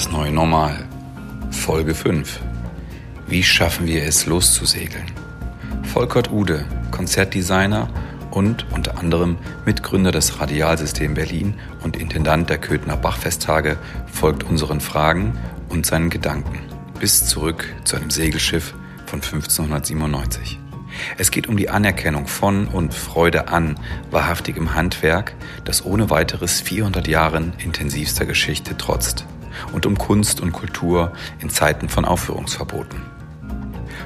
Das neue Normal. Folge 5. Wie schaffen wir es loszusegeln? Volkert Ude, Konzertdesigner und unter anderem Mitgründer des Radialsystem Berlin und Intendant der Köthner Bachfesttage, folgt unseren Fragen und seinen Gedanken bis zurück zu einem Segelschiff von 1597. Es geht um die Anerkennung von und Freude an wahrhaftigem Handwerk, das ohne weiteres 400 Jahren intensivster Geschichte trotzt und um Kunst und Kultur in Zeiten von Aufführungsverboten.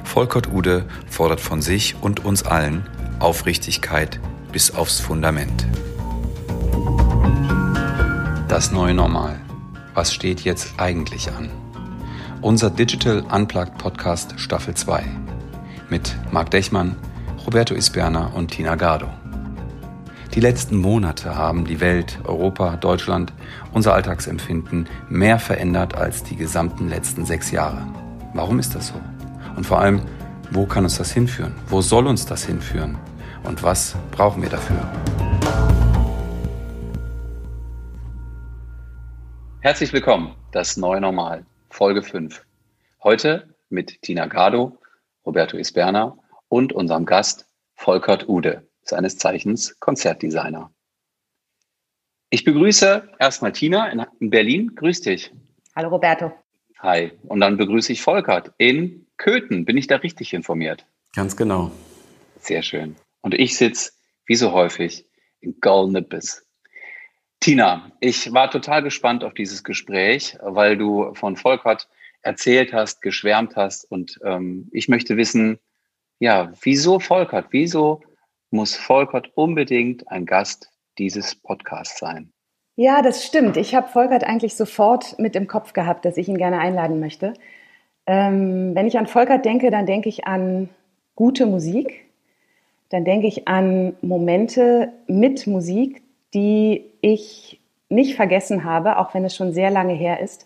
Volkert Ude fordert von sich und uns allen Aufrichtigkeit bis aufs Fundament. Das neue Normal. Was steht jetzt eigentlich an? Unser Digital Unplugged Podcast Staffel 2 mit Marc Dechmann, Roberto Isberna und Tina Gardo. Die letzten Monate haben die Welt, Europa, Deutschland, unser Alltagsempfinden mehr verändert als die gesamten letzten sechs Jahre. Warum ist das so? Und vor allem, wo kann uns das hinführen? Wo soll uns das hinführen? Und was brauchen wir dafür? Herzlich willkommen, das neue Normal, Folge 5. Heute mit Tina Gardo, Roberto Isberna und unserem Gast Volkert Ude, seines Zeichens Konzertdesigner. Ich begrüße erstmal Tina in Berlin. Grüß dich. Hallo Roberto. Hi. Und dann begrüße ich Volkert in Köthen. Bin ich da richtig informiert? Ganz genau. Sehr schön. Und ich sitze, wie so häufig, in Golnippes. Tina, ich war total gespannt auf dieses Gespräch, weil du von Volkert erzählt hast, geschwärmt hast. Und ähm, ich möchte wissen, ja, wieso Volkert? Wieso muss Volkert unbedingt ein Gast dieses Podcasts sein? Ja, das stimmt. Ich habe Volkert eigentlich sofort mit im Kopf gehabt, dass ich ihn gerne einladen möchte. Ähm, wenn ich an Volkert denke, dann denke ich an gute Musik. Dann denke ich an Momente mit Musik, die ich nicht vergessen habe, auch wenn es schon sehr lange her ist.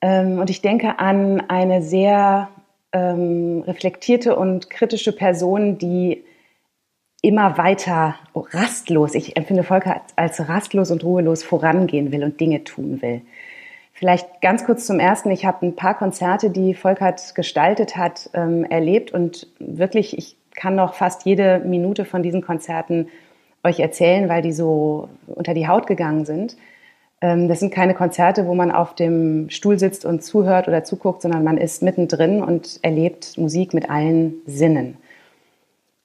Ähm, und ich denke an eine sehr ähm, reflektierte und kritische Person, die immer weiter rastlos, ich empfinde Volker als rastlos und ruhelos vorangehen will und Dinge tun will. Vielleicht ganz kurz zum Ersten. Ich habe ein paar Konzerte, die Volkert gestaltet hat, ähm, erlebt und wirklich, ich kann noch fast jede Minute von diesen Konzerten euch erzählen, weil die so unter die Haut gegangen sind. Ähm, das sind keine Konzerte, wo man auf dem Stuhl sitzt und zuhört oder zuguckt, sondern man ist mittendrin und erlebt Musik mit allen Sinnen.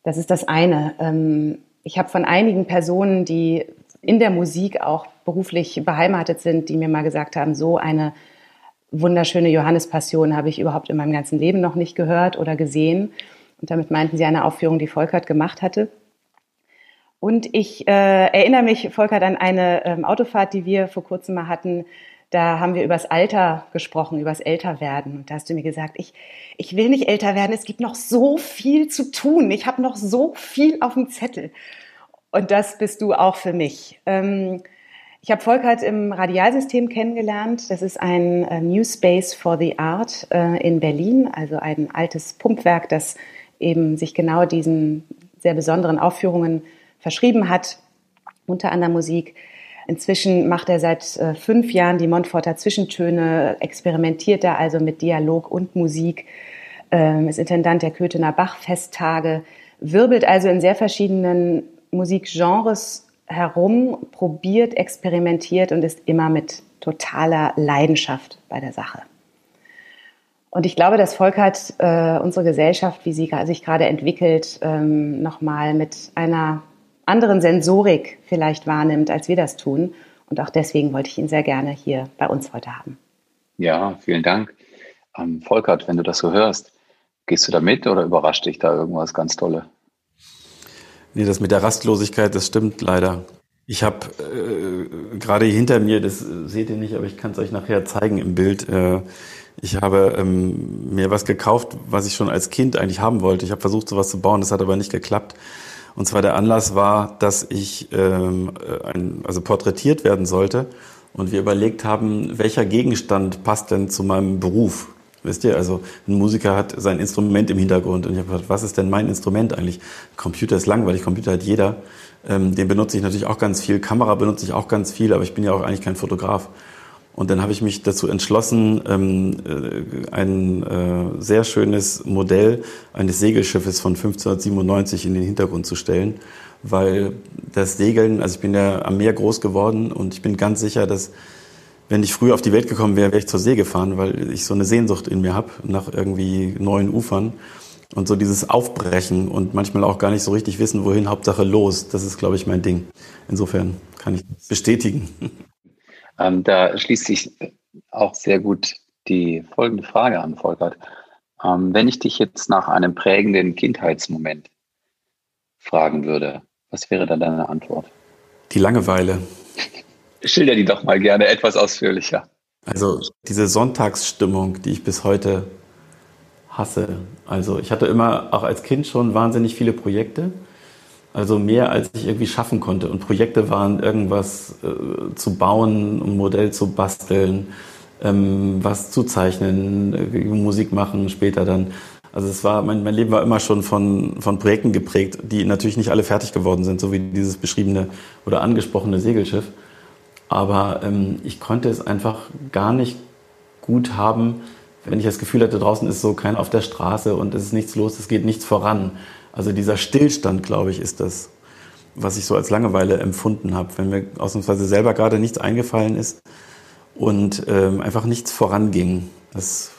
Das ist das eine. Ähm, ich habe von einigen Personen, die in der Musik auch beruflich beheimatet sind, die mir mal gesagt haben, so eine wunderschöne Johannespassion habe ich überhaupt in meinem ganzen Leben noch nicht gehört oder gesehen. Und damit meinten sie eine Aufführung, die Volkert gemacht hatte. Und ich äh, erinnere mich, Volker, an eine ähm, Autofahrt, die wir vor kurzem mal hatten. Da haben wir übers Alter gesprochen, übers Älterwerden. Und da hast du mir gesagt, ich, ich will nicht älter werden, es gibt noch so viel zu tun. Ich habe noch so viel auf dem Zettel. Und das bist du auch für mich. Ähm, ich habe Volkert im Radialsystem kennengelernt. Das ist ein äh, New Space for the Art äh, in Berlin, also ein altes Pumpwerk, das eben sich genau diesen sehr besonderen Aufführungen verschrieben hat, unter anderem Musik. Inzwischen macht er seit äh, fünf Jahren die Montforter Zwischentöne, experimentiert er also mit Dialog und Musik, ähm, ist Intendant der Köthener Bachfesttage, wirbelt also in sehr verschiedenen Musikgenres herum, probiert, experimentiert und ist immer mit totaler Leidenschaft bei der Sache. Und ich glaube, dass Volkert äh, unsere Gesellschaft, wie sie sich gerade entwickelt, ähm, nochmal mit einer anderen Sensorik vielleicht wahrnimmt, als wir das tun. Und auch deswegen wollte ich ihn sehr gerne hier bei uns heute haben. Ja, vielen Dank. Ähm, Volkert, wenn du das so hörst, gehst du da mit oder überrascht dich da irgendwas ganz Tolle? Nee, das mit der Rastlosigkeit, das stimmt leider. Ich habe äh, gerade hinter mir, das seht ihr nicht, aber ich kann es euch nachher zeigen im Bild. Äh, ich habe ähm, mir was gekauft, was ich schon als Kind eigentlich haben wollte. Ich habe versucht, sowas zu bauen, das hat aber nicht geklappt. Und zwar der Anlass war, dass ich ähm, ein, also porträtiert werden sollte und wir überlegt haben, welcher Gegenstand passt denn zu meinem Beruf. Wisst ihr, also ein Musiker hat sein Instrument im Hintergrund und ich habe gedacht, was ist denn mein Instrument eigentlich? Computer ist langweilig, Computer hat jeder. Ähm, den benutze ich natürlich auch ganz viel, Kamera benutze ich auch ganz viel, aber ich bin ja auch eigentlich kein Fotograf. Und dann habe ich mich dazu entschlossen, ähm, äh, ein äh, sehr schönes Modell eines Segelschiffes von 1597 in den Hintergrund zu stellen, weil das Segeln, also ich bin ja am Meer groß geworden und ich bin ganz sicher, dass wenn ich früher auf die Welt gekommen wäre, wäre ich zur See gefahren, weil ich so eine Sehnsucht in mir habe nach irgendwie neuen Ufern. Und so dieses Aufbrechen und manchmal auch gar nicht so richtig wissen, wohin, Hauptsache los, das ist, glaube ich, mein Ding. Insofern kann ich bestätigen. Ähm, da schließt sich auch sehr gut die folgende Frage an, Volkert. Ähm, wenn ich dich jetzt nach einem prägenden Kindheitsmoment fragen würde, was wäre da deine Antwort? Die Langeweile. Schilder die doch mal gerne etwas ausführlicher. Also diese Sonntagsstimmung, die ich bis heute hasse. Also ich hatte immer auch als Kind schon wahnsinnig viele Projekte also mehr, als ich irgendwie schaffen konnte. Und Projekte waren irgendwas äh, zu bauen, ein Modell zu basteln, ähm, was zu zeichnen, äh, Musik machen später dann. Also es war, mein, mein Leben war immer schon von, von Projekten geprägt, die natürlich nicht alle fertig geworden sind, so wie dieses beschriebene oder angesprochene Segelschiff. Aber ähm, ich konnte es einfach gar nicht gut haben, wenn ich das Gefühl hatte, draußen ist so keiner auf der Straße und es ist nichts los, es geht nichts voran. Also dieser Stillstand, glaube ich, ist das, was ich so als Langeweile empfunden habe, wenn mir ausnahmsweise selber gerade nichts eingefallen ist und ähm, einfach nichts voranging. Das,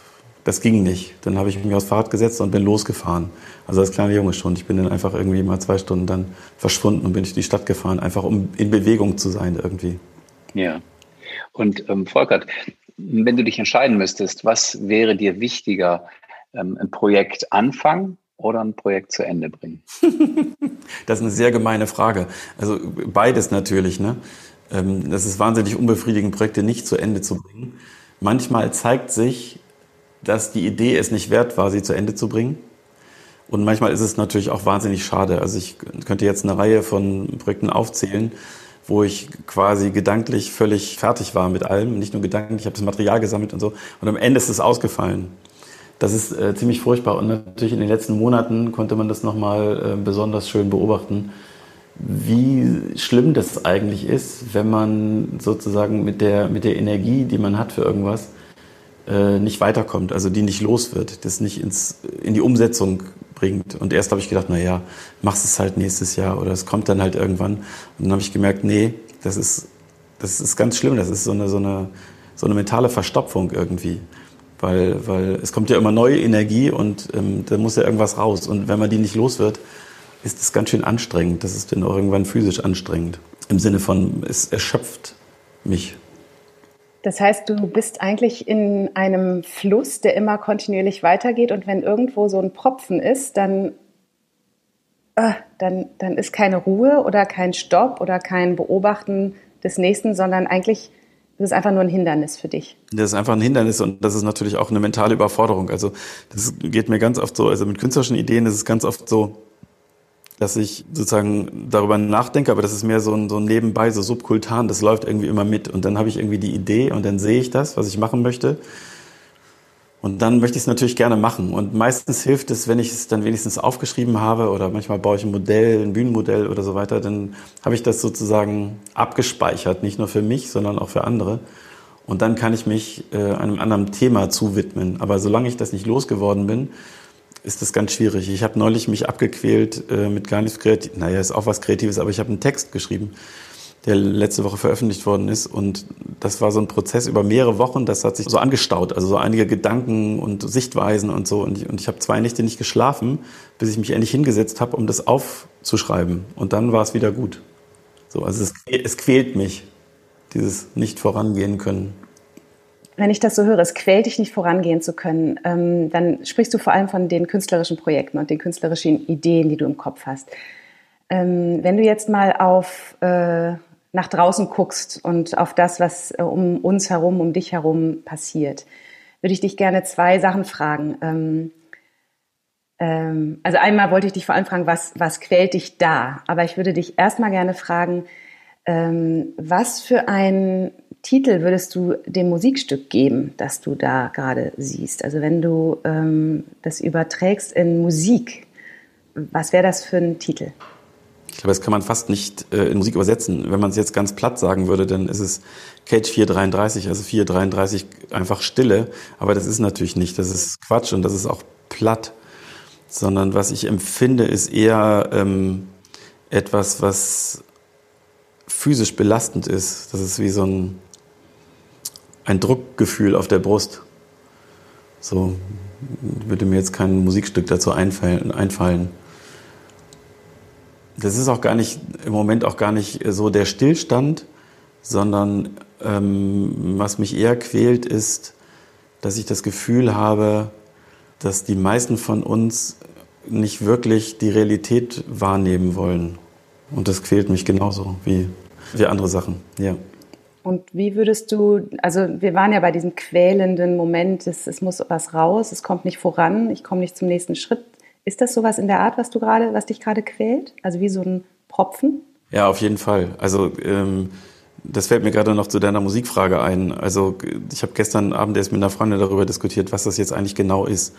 das ging nicht. Dann habe ich mich aufs Fahrrad gesetzt und bin losgefahren. Also als kleiner Junge schon. Ich bin dann einfach irgendwie mal zwei Stunden dann verschwunden und bin durch die Stadt gefahren, einfach um in Bewegung zu sein irgendwie. Ja. Und ähm, Volkert, wenn du dich entscheiden müsstest, was wäre dir wichtiger, ähm, ein Projekt anfangen oder ein Projekt zu Ende bringen? das ist eine sehr gemeine Frage. Also beides natürlich. Ne? Ähm, das ist wahnsinnig unbefriedigend, Projekte nicht zu Ende zu bringen. Manchmal zeigt sich, dass die Idee es nicht wert war, sie zu Ende zu bringen. Und manchmal ist es natürlich auch wahnsinnig schade. Also ich könnte jetzt eine Reihe von Projekten aufzählen, wo ich quasi gedanklich völlig fertig war mit allem. Nicht nur gedanklich, ich habe das Material gesammelt und so. Und am Ende ist es ausgefallen. Das ist äh, ziemlich furchtbar und natürlich in den letzten Monaten konnte man das nochmal äh, besonders schön beobachten, wie schlimm das eigentlich ist, wenn man sozusagen mit der, mit der Energie, die man hat für irgendwas, äh, nicht weiterkommt, also die nicht los wird, das nicht ins, in die Umsetzung bringt. Und erst habe ich gedacht, na ja, machst es halt nächstes Jahr oder es kommt dann halt irgendwann. Und dann habe ich gemerkt, nee, das ist, das ist ganz schlimm, das ist so eine, so eine, so eine mentale Verstopfung irgendwie weil, weil es kommt ja immer neue Energie und ähm, da muss ja irgendwas raus. Und wenn man die nicht los wird, ist es ganz schön anstrengend. Das ist dann auch irgendwann physisch anstrengend. Im Sinne von, es erschöpft mich. Das heißt, du bist eigentlich in einem Fluss, der immer kontinuierlich weitergeht und wenn irgendwo so ein Propfen ist, dann, äh, dann, dann ist keine Ruhe oder kein Stopp oder kein Beobachten des Nächsten, sondern eigentlich das ist einfach nur ein Hindernis für dich. Das ist einfach ein Hindernis und das ist natürlich auch eine mentale Überforderung. Also das geht mir ganz oft so, also mit künstlerischen Ideen ist es ganz oft so, dass ich sozusagen darüber nachdenke, aber das ist mehr so ein, so ein Nebenbei, so subkultan, das läuft irgendwie immer mit. Und dann habe ich irgendwie die Idee und dann sehe ich das, was ich machen möchte. Und dann möchte ich es natürlich gerne machen. Und meistens hilft es, wenn ich es dann wenigstens aufgeschrieben habe oder manchmal baue ich ein Modell, ein Bühnenmodell oder so weiter, dann habe ich das sozusagen abgespeichert, nicht nur für mich, sondern auch für andere. Und dann kann ich mich äh, einem anderen Thema zuwidmen. Aber solange ich das nicht losgeworden bin, ist das ganz schwierig. Ich habe neulich mich abgequält äh, mit gar nichts Kreatives. Naja, ist auch was Kreatives, aber ich habe einen Text geschrieben der letzte Woche veröffentlicht worden ist. Und das war so ein Prozess über mehrere Wochen. Das hat sich so angestaut, also so einige Gedanken und Sichtweisen und so. Und ich, und ich habe zwei Nächte nicht geschlafen, bis ich mich endlich hingesetzt habe, um das aufzuschreiben. Und dann war es wieder gut. So, also es, es quält mich, dieses nicht vorangehen können. Wenn ich das so höre, es quält dich nicht vorangehen zu können, ähm, dann sprichst du vor allem von den künstlerischen Projekten und den künstlerischen Ideen, die du im Kopf hast. Ähm, wenn du jetzt mal auf äh, nach draußen guckst und auf das, was äh, um uns herum, um dich herum passiert, würde ich dich gerne zwei Sachen fragen. Ähm, ähm, also einmal wollte ich dich vor allem fragen, was, was quält dich da? Aber ich würde dich erstmal gerne fragen, ähm, was für einen Titel würdest du dem Musikstück geben, das du da gerade siehst? Also wenn du ähm, das überträgst in Musik, was wäre das für ein Titel? Ich glaube, das kann man fast nicht äh, in Musik übersetzen. Wenn man es jetzt ganz platt sagen würde, dann ist es Cage 433, also 433 einfach Stille. Aber das ist natürlich nicht. Das ist Quatsch und das ist auch platt. Sondern was ich empfinde, ist eher ähm, etwas, was physisch belastend ist. Das ist wie so ein, ein Druckgefühl auf der Brust. So würde mir jetzt kein Musikstück dazu einfallen. Das ist auch gar nicht, im Moment auch gar nicht so der Stillstand, sondern ähm, was mich eher quält, ist, dass ich das Gefühl habe, dass die meisten von uns nicht wirklich die Realität wahrnehmen wollen. Und das quält mich genauso wie, wie andere Sachen, ja. Und wie würdest du, also wir waren ja bei diesem quälenden Moment, es, es muss was raus, es kommt nicht voran, ich komme nicht zum nächsten Schritt. Ist das sowas in der Art, was du gerade, was dich gerade quält? Also wie so ein Propfen? Ja, auf jeden Fall. Also ähm, das fällt mir gerade noch zu deiner Musikfrage ein. Also ich habe gestern Abend erst mit einer Freundin darüber diskutiert, was das jetzt eigentlich genau ist.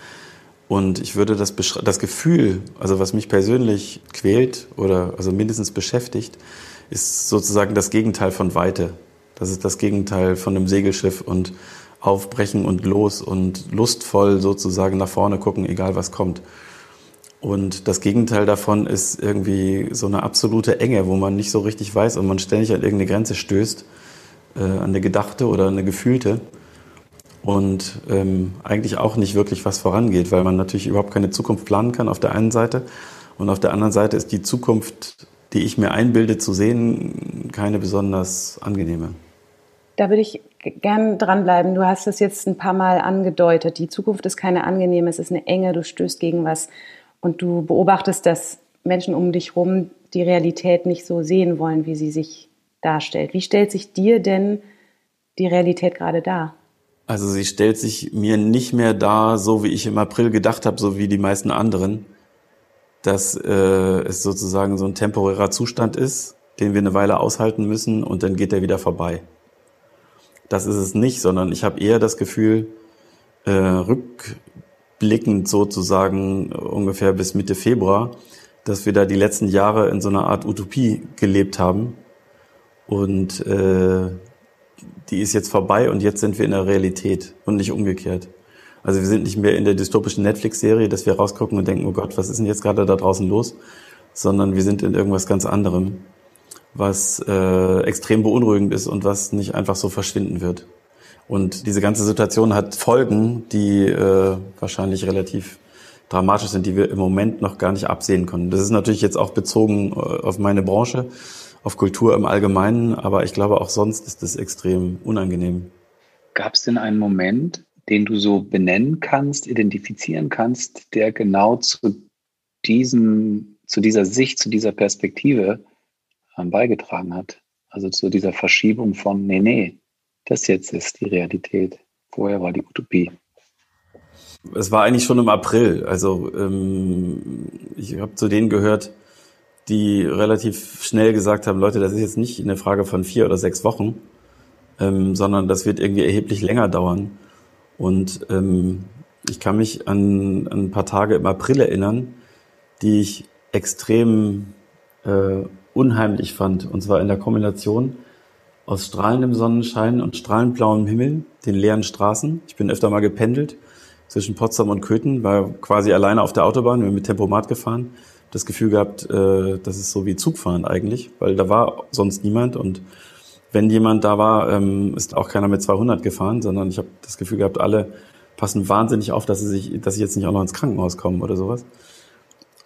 Und ich würde das, das Gefühl, also was mich persönlich quält oder also mindestens beschäftigt, ist sozusagen das Gegenteil von Weite. Das ist das Gegenteil von einem Segelschiff und aufbrechen und los und lustvoll sozusagen nach vorne gucken, egal was kommt. Und das Gegenteil davon ist irgendwie so eine absolute Enge, wo man nicht so richtig weiß und man ständig an irgendeine Grenze stößt, äh, an eine gedachte oder eine gefühlte. Und ähm, eigentlich auch nicht wirklich was vorangeht, weil man natürlich überhaupt keine Zukunft planen kann auf der einen Seite. Und auf der anderen Seite ist die Zukunft, die ich mir einbilde zu sehen, keine besonders angenehme. Da würde ich gern dranbleiben. Du hast es jetzt ein paar Mal angedeutet. Die Zukunft ist keine angenehme, es ist eine enge, du stößt gegen was und du beobachtest, dass Menschen um dich herum die Realität nicht so sehen wollen, wie sie sich darstellt. Wie stellt sich dir denn die Realität gerade dar? Also sie stellt sich mir nicht mehr dar, so wie ich im April gedacht habe, so wie die meisten anderen, dass äh, es sozusagen so ein temporärer Zustand ist, den wir eine Weile aushalten müssen und dann geht er wieder vorbei. Das ist es nicht, sondern ich habe eher das Gefühl, äh, rückblickend sozusagen ungefähr bis Mitte Februar, dass wir da die letzten Jahre in so einer Art Utopie gelebt haben. Und äh, die ist jetzt vorbei und jetzt sind wir in der Realität und nicht umgekehrt. Also wir sind nicht mehr in der dystopischen Netflix-Serie, dass wir rausgucken und denken, oh Gott, was ist denn jetzt gerade da draußen los? Sondern wir sind in irgendwas ganz anderem was äh, extrem beunruhigend ist und was nicht einfach so verschwinden wird. Und diese ganze Situation hat Folgen, die äh, wahrscheinlich relativ dramatisch sind, die wir im Moment noch gar nicht absehen können. Das ist natürlich jetzt auch bezogen äh, auf meine Branche, auf Kultur im Allgemeinen, aber ich glaube auch sonst ist das extrem unangenehm. Gab es denn einen Moment, den du so benennen kannst, identifizieren kannst, der genau zu diesem, zu dieser Sicht, zu dieser Perspektive beigetragen hat. Also zu dieser Verschiebung von, nee, nee, das jetzt ist die Realität. Vorher war die Utopie. Es war eigentlich schon im April. Also ähm, ich habe zu denen gehört, die relativ schnell gesagt haben, Leute, das ist jetzt nicht eine Frage von vier oder sechs Wochen, ähm, sondern das wird irgendwie erheblich länger dauern. Und ähm, ich kann mich an, an ein paar Tage im April erinnern, die ich extrem äh, unheimlich fand. Und zwar in der Kombination aus strahlendem Sonnenschein und strahlend blauem Himmel, den leeren Straßen. Ich bin öfter mal gependelt zwischen Potsdam und Köthen, war quasi alleine auf der Autobahn, wir sind mit Tempomat gefahren. Das Gefühl gehabt, äh, das ist so wie Zugfahren eigentlich, weil da war sonst niemand und wenn jemand da war, ähm, ist auch keiner mit 200 gefahren, sondern ich habe das Gefühl gehabt, alle passen wahnsinnig auf, dass sie sich, dass sie jetzt nicht auch noch ins Krankenhaus kommen oder sowas.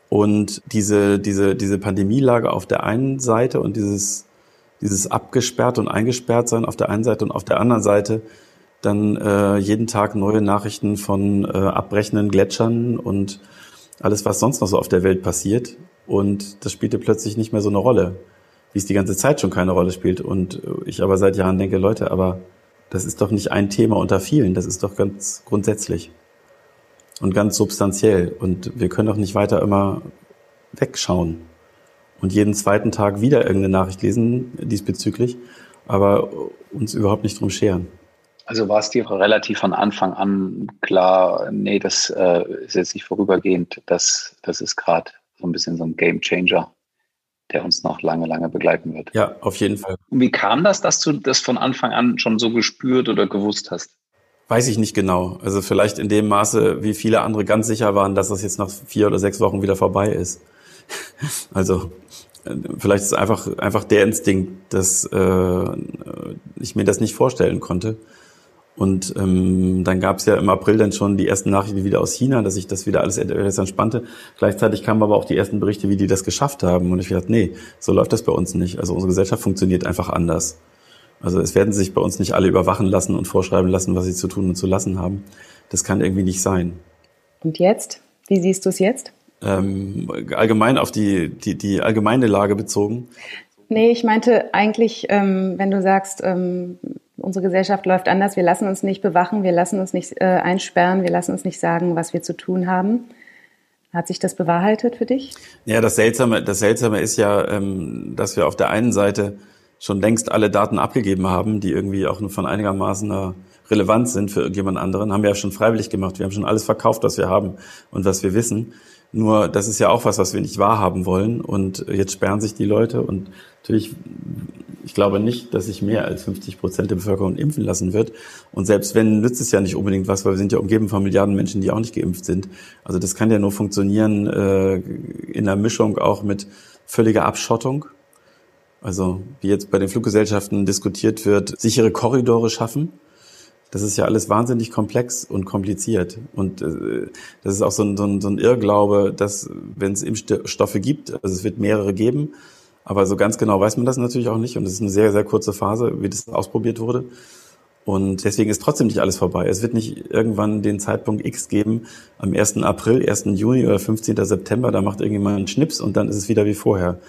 Und diese, diese, diese Pandemielage auf der einen Seite und dieses, dieses abgesperrt und eingesperrt sein auf der einen Seite und auf der anderen Seite dann äh, jeden Tag neue Nachrichten von äh, abbrechenden Gletschern und alles, was sonst noch so auf der Welt passiert. Und das spielte plötzlich nicht mehr so eine Rolle, wie es die ganze Zeit schon keine Rolle spielt. Und ich aber seit Jahren denke, Leute, aber das ist doch nicht ein Thema unter vielen, das ist doch ganz grundsätzlich und ganz substanziell. Und wir können doch nicht weiter immer wegschauen und jeden zweiten Tag wieder irgendeine Nachricht lesen diesbezüglich, aber uns überhaupt nicht drum scheren. Also war es dir relativ von Anfang an klar, nee, das äh, ist jetzt nicht vorübergehend, das, das ist gerade so ein bisschen so ein Game Changer. der uns noch lange, lange begleiten wird. Ja, auf jeden Fall. Und wie kam das, dass du das von Anfang an schon so gespürt oder gewusst hast? Weiß ich nicht genau. Also vielleicht in dem Maße, wie viele andere ganz sicher waren, dass das jetzt nach vier oder sechs Wochen wieder vorbei ist. Also vielleicht ist es einfach, einfach der Instinkt, dass äh, ich mir das nicht vorstellen konnte. Und ähm, dann gab es ja im April dann schon die ersten Nachrichten wieder aus China, dass sich das wieder alles etwas entspannte. Gleichzeitig kamen aber auch die ersten Berichte, wie die das geschafft haben. Und ich dachte, nee, so läuft das bei uns nicht. Also unsere Gesellschaft funktioniert einfach anders. Also es werden sich bei uns nicht alle überwachen lassen und vorschreiben lassen, was sie zu tun und zu lassen haben. Das kann irgendwie nicht sein. Und jetzt? Wie siehst du es jetzt? Ähm, allgemein auf die, die, die allgemeine Lage bezogen. Nee, ich meinte eigentlich, ähm, wenn du sagst, ähm, unsere Gesellschaft läuft anders, wir lassen uns nicht bewachen, wir lassen uns nicht äh, einsperren, wir lassen uns nicht sagen, was wir zu tun haben. Hat sich das bewahrheitet für dich? Ja, das Seltsame, das Seltsame ist ja, ähm, dass wir auf der einen Seite schon längst alle Daten abgegeben haben, die irgendwie auch nur von einigermaßen Relevanz sind für irgendjemand anderen, haben wir ja schon freiwillig gemacht. Wir haben schon alles verkauft, was wir haben und was wir wissen. Nur das ist ja auch was, was wir nicht wahrhaben wollen. Und jetzt sperren sich die Leute. Und natürlich, ich glaube nicht, dass sich mehr als 50 Prozent der Bevölkerung impfen lassen wird. Und selbst wenn, nützt es ja nicht unbedingt was, weil wir sind ja umgeben von Milliarden Menschen, die auch nicht geimpft sind. Also das kann ja nur funktionieren äh, in einer Mischung auch mit völliger Abschottung. Also wie jetzt bei den Fluggesellschaften diskutiert wird, sichere Korridore schaffen das ist ja alles wahnsinnig komplex und kompliziert. Und äh, das ist auch so ein, so ein, so ein Irrglaube, dass wenn es Impfstoffe gibt, also es wird mehrere geben, aber so ganz genau weiß man das natürlich auch nicht. Und es ist eine sehr, sehr kurze Phase, wie das ausprobiert wurde. Und deswegen ist trotzdem nicht alles vorbei. Es wird nicht irgendwann den Zeitpunkt X geben, am 1. April, 1. Juni oder 15. September, da macht irgendjemand einen Schnips und dann ist es wieder wie vorher.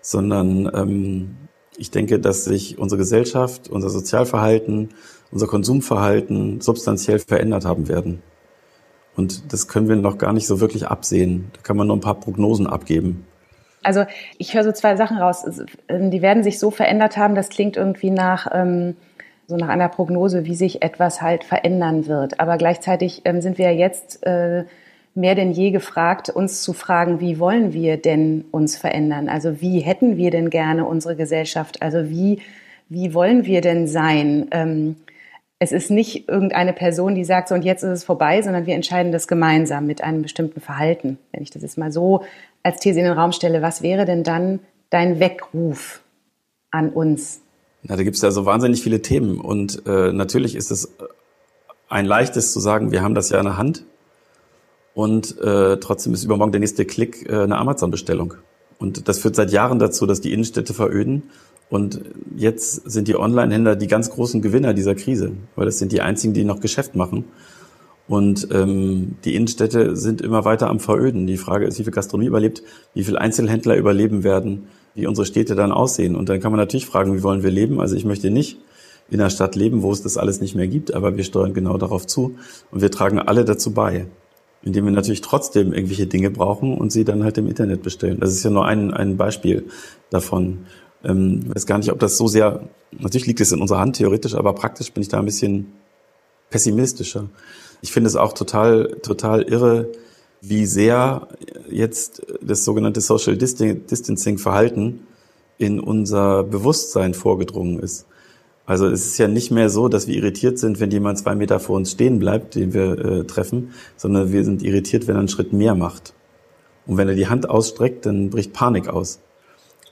Sondern ähm, ich denke, dass sich unsere Gesellschaft, unser Sozialverhalten, unser Konsumverhalten substanziell verändert haben werden. Und das können wir noch gar nicht so wirklich absehen. Da kann man nur ein paar Prognosen abgeben. Also ich höre so zwei Sachen raus. Ähm, die werden sich so verändert haben, das klingt irgendwie nach ähm, so nach einer Prognose, wie sich etwas halt verändern wird. Aber gleichzeitig ähm, sind wir ja jetzt äh, mehr denn je gefragt, uns zu fragen, wie wollen wir denn uns verändern? Also wie hätten wir denn gerne unsere Gesellschaft? Also wie, wie wollen wir denn sein? Es ist nicht irgendeine Person, die sagt, so und jetzt ist es vorbei, sondern wir entscheiden das gemeinsam mit einem bestimmten Verhalten. Wenn ich das jetzt mal so als These in den Raum stelle, was wäre denn dann dein Weckruf an uns? Na, da gibt es ja so wahnsinnig viele Themen und äh, natürlich ist es ein leichtes zu sagen, wir haben das ja in der Hand und äh, trotzdem ist übermorgen der nächste Klick äh, eine Amazon-Bestellung. Und das führt seit Jahren dazu, dass die Innenstädte veröden. Und jetzt sind die Online-Händler die ganz großen Gewinner dieser Krise, weil das sind die einzigen, die noch Geschäft machen. Und ähm, die Innenstädte sind immer weiter am Veröden. Die Frage ist, wie viel Gastronomie überlebt, wie viel Einzelhändler überleben werden, wie unsere Städte dann aussehen. Und dann kann man natürlich fragen, wie wollen wir leben? Also ich möchte nicht in einer Stadt leben, wo es das alles nicht mehr gibt, aber wir steuern genau darauf zu und wir tragen alle dazu bei indem wir natürlich trotzdem irgendwelche Dinge brauchen und sie dann halt im Internet bestellen. Das ist ja nur ein, ein Beispiel davon. Ähm, ich weiß gar nicht, ob das so sehr, natürlich liegt es in unserer Hand theoretisch, aber praktisch bin ich da ein bisschen pessimistischer. Ich finde es auch total, total irre, wie sehr jetzt das sogenannte Social Distancing Verhalten in unser Bewusstsein vorgedrungen ist. Also es ist ja nicht mehr so, dass wir irritiert sind, wenn jemand zwei Meter vor uns stehen bleibt, den wir äh, treffen, sondern wir sind irritiert, wenn er einen Schritt mehr macht. Und wenn er die Hand ausstreckt, dann bricht Panik aus.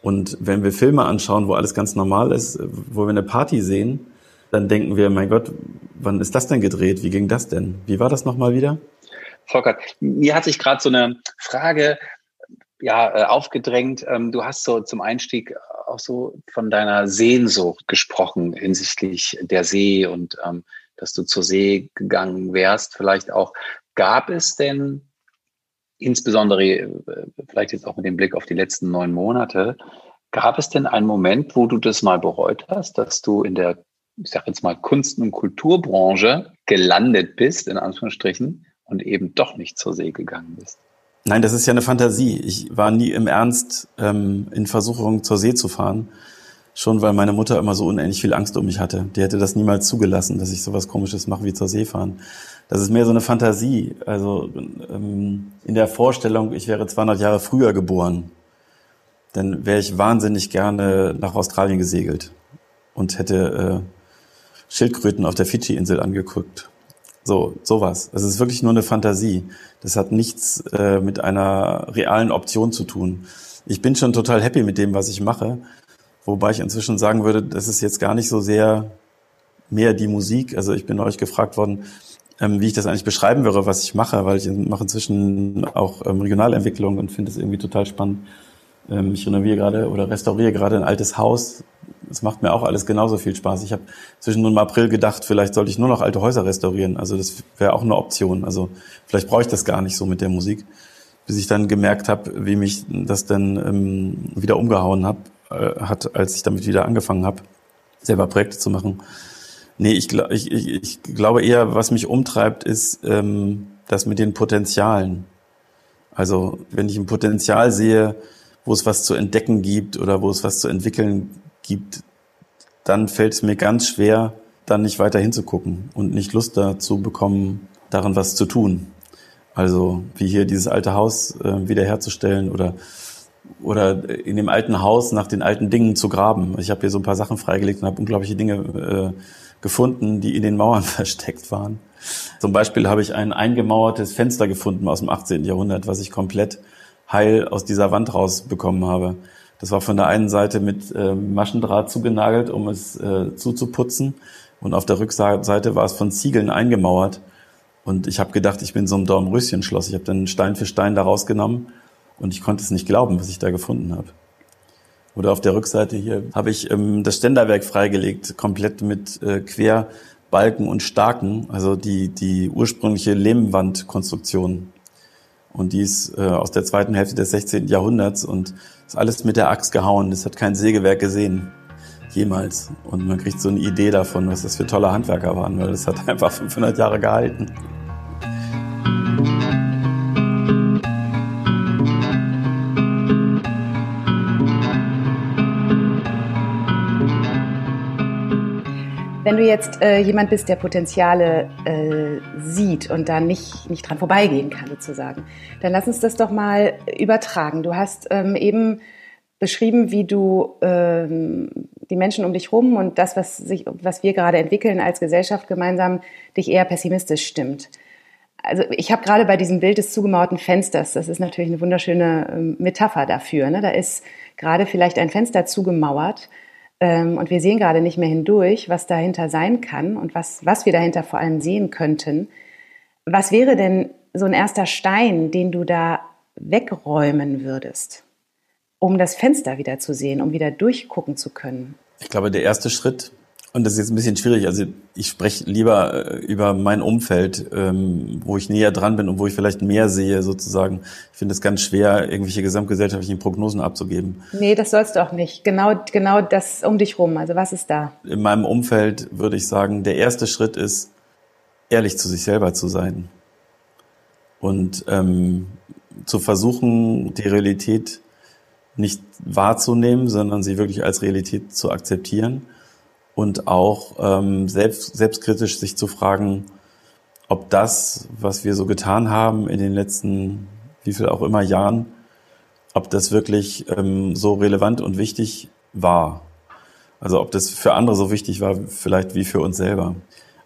Und wenn wir Filme anschauen, wo alles ganz normal ist, wo wir eine Party sehen, dann denken wir, mein Gott, wann ist das denn gedreht? Wie ging das denn? Wie war das nochmal wieder? Volker, mir hat sich gerade so eine Frage ja, äh, aufgedrängt. Ähm, du hast so zum Einstieg auch so von deiner Sehnsucht gesprochen hinsichtlich der See und ähm, dass du zur See gegangen wärst. Vielleicht auch, gab es denn insbesondere äh, vielleicht jetzt auch mit dem Blick auf die letzten neun Monate, gab es denn einen Moment, wo du das mal bereut hast, dass du in der, ich sage jetzt mal, Kunst- und Kulturbranche gelandet bist, in Anführungsstrichen, und eben doch nicht zur See gegangen bist? Nein, das ist ja eine Fantasie. Ich war nie im Ernst ähm, in Versuchung, zur See zu fahren. Schon weil meine Mutter immer so unendlich viel Angst um mich hatte. Die hätte das niemals zugelassen, dass ich sowas Komisches mache wie zur See fahren. Das ist mehr so eine Fantasie. Also ähm, in der Vorstellung, ich wäre 200 Jahre früher geboren. dann wäre ich wahnsinnig gerne nach Australien gesegelt und hätte äh, Schildkröten auf der Fidschi-Insel angeguckt. So, sowas. Es ist wirklich nur eine Fantasie. Das hat nichts äh, mit einer realen Option zu tun. Ich bin schon total happy mit dem, was ich mache. Wobei ich inzwischen sagen würde, das ist jetzt gar nicht so sehr mehr die Musik. Also ich bin euch gefragt worden, ähm, wie ich das eigentlich beschreiben würde, was ich mache, weil ich mache inzwischen auch ähm, Regionalentwicklung und finde es irgendwie total spannend. Ähm, ich renoviere gerade oder restauriere gerade ein altes Haus. Es macht mir auch alles genauso viel Spaß. Ich habe zwischen im April gedacht, vielleicht sollte ich nur noch alte Häuser restaurieren. Also das wäre auch eine Option. Also vielleicht brauche ich das gar nicht so mit der Musik, bis ich dann gemerkt habe, wie mich das dann wieder umgehauen äh, hat, als ich damit wieder angefangen habe, selber Projekte zu machen. Nee, ich, ich, ich, ich glaube eher, was mich umtreibt, ist ähm, das mit den Potenzialen. Also wenn ich ein Potenzial sehe, wo es was zu entdecken gibt oder wo es was zu entwickeln gibt, dann fällt es mir ganz schwer, dann nicht weiter hinzugucken und nicht Lust dazu bekommen, daran was zu tun. Also wie hier dieses alte Haus äh, wiederherzustellen oder oder in dem alten Haus nach den alten Dingen zu graben. Ich habe hier so ein paar Sachen freigelegt und habe unglaubliche Dinge äh, gefunden, die in den Mauern versteckt waren. Zum Beispiel habe ich ein eingemauertes Fenster gefunden aus dem 18. Jahrhundert, was ich komplett heil aus dieser Wand rausbekommen habe. Das war von der einen Seite mit äh, Maschendraht zugenagelt, um es äh, zuzuputzen. Und auf der Rückseite war es von Ziegeln eingemauert. Und ich habe gedacht, ich bin so ein Dornröschenschloss. Ich habe dann Stein für Stein da rausgenommen und ich konnte es nicht glauben, was ich da gefunden habe. Oder auf der Rückseite hier habe ich ähm, das Ständerwerk freigelegt, komplett mit äh, Querbalken und Staken, also die, die ursprüngliche Lehmwandkonstruktion und die ist äh, aus der zweiten Hälfte des 16. Jahrhunderts und ist alles mit der Axt gehauen. Das hat kein Sägewerk gesehen. Jemals. Und man kriegt so eine Idee davon, was das für tolle Handwerker waren, weil das hat einfach 500 Jahre gehalten. Wenn du jetzt äh, jemand bist, der Potenziale äh, sieht und da nicht, nicht dran vorbeigehen kann, sozusagen, dann lass uns das doch mal übertragen. Du hast ähm, eben beschrieben, wie du ähm, die Menschen um dich rum und das, was, sich, was wir gerade entwickeln als Gesellschaft gemeinsam, dich eher pessimistisch stimmt. Also ich habe gerade bei diesem Bild des zugemauerten Fensters, das ist natürlich eine wunderschöne ähm, Metapher dafür. Ne? Da ist gerade vielleicht ein Fenster zugemauert und wir sehen gerade nicht mehr hindurch, was dahinter sein kann und was, was wir dahinter vor allem sehen könnten. Was wäre denn so ein erster Stein, den du da wegräumen würdest, um das Fenster wieder zu sehen, um wieder durchgucken zu können? Ich glaube, der erste Schritt und das ist jetzt ein bisschen schwierig. Also ich spreche lieber äh, über mein Umfeld, ähm, wo ich näher dran bin und wo ich vielleicht mehr sehe sozusagen. Ich finde es ganz schwer, irgendwelche gesamtgesellschaftlichen Prognosen abzugeben. Nee, das sollst du auch nicht. Genau, genau das um dich rum. Also was ist da? In meinem Umfeld würde ich sagen, der erste Schritt ist, ehrlich zu sich selber zu sein. Und ähm, zu versuchen, die Realität nicht wahrzunehmen, sondern sie wirklich als Realität zu akzeptieren und auch ähm, selbst, selbstkritisch sich zu fragen, ob das, was wir so getan haben in den letzten, wie viel auch immer Jahren, ob das wirklich ähm, so relevant und wichtig war. Also ob das für andere so wichtig war, vielleicht wie für uns selber.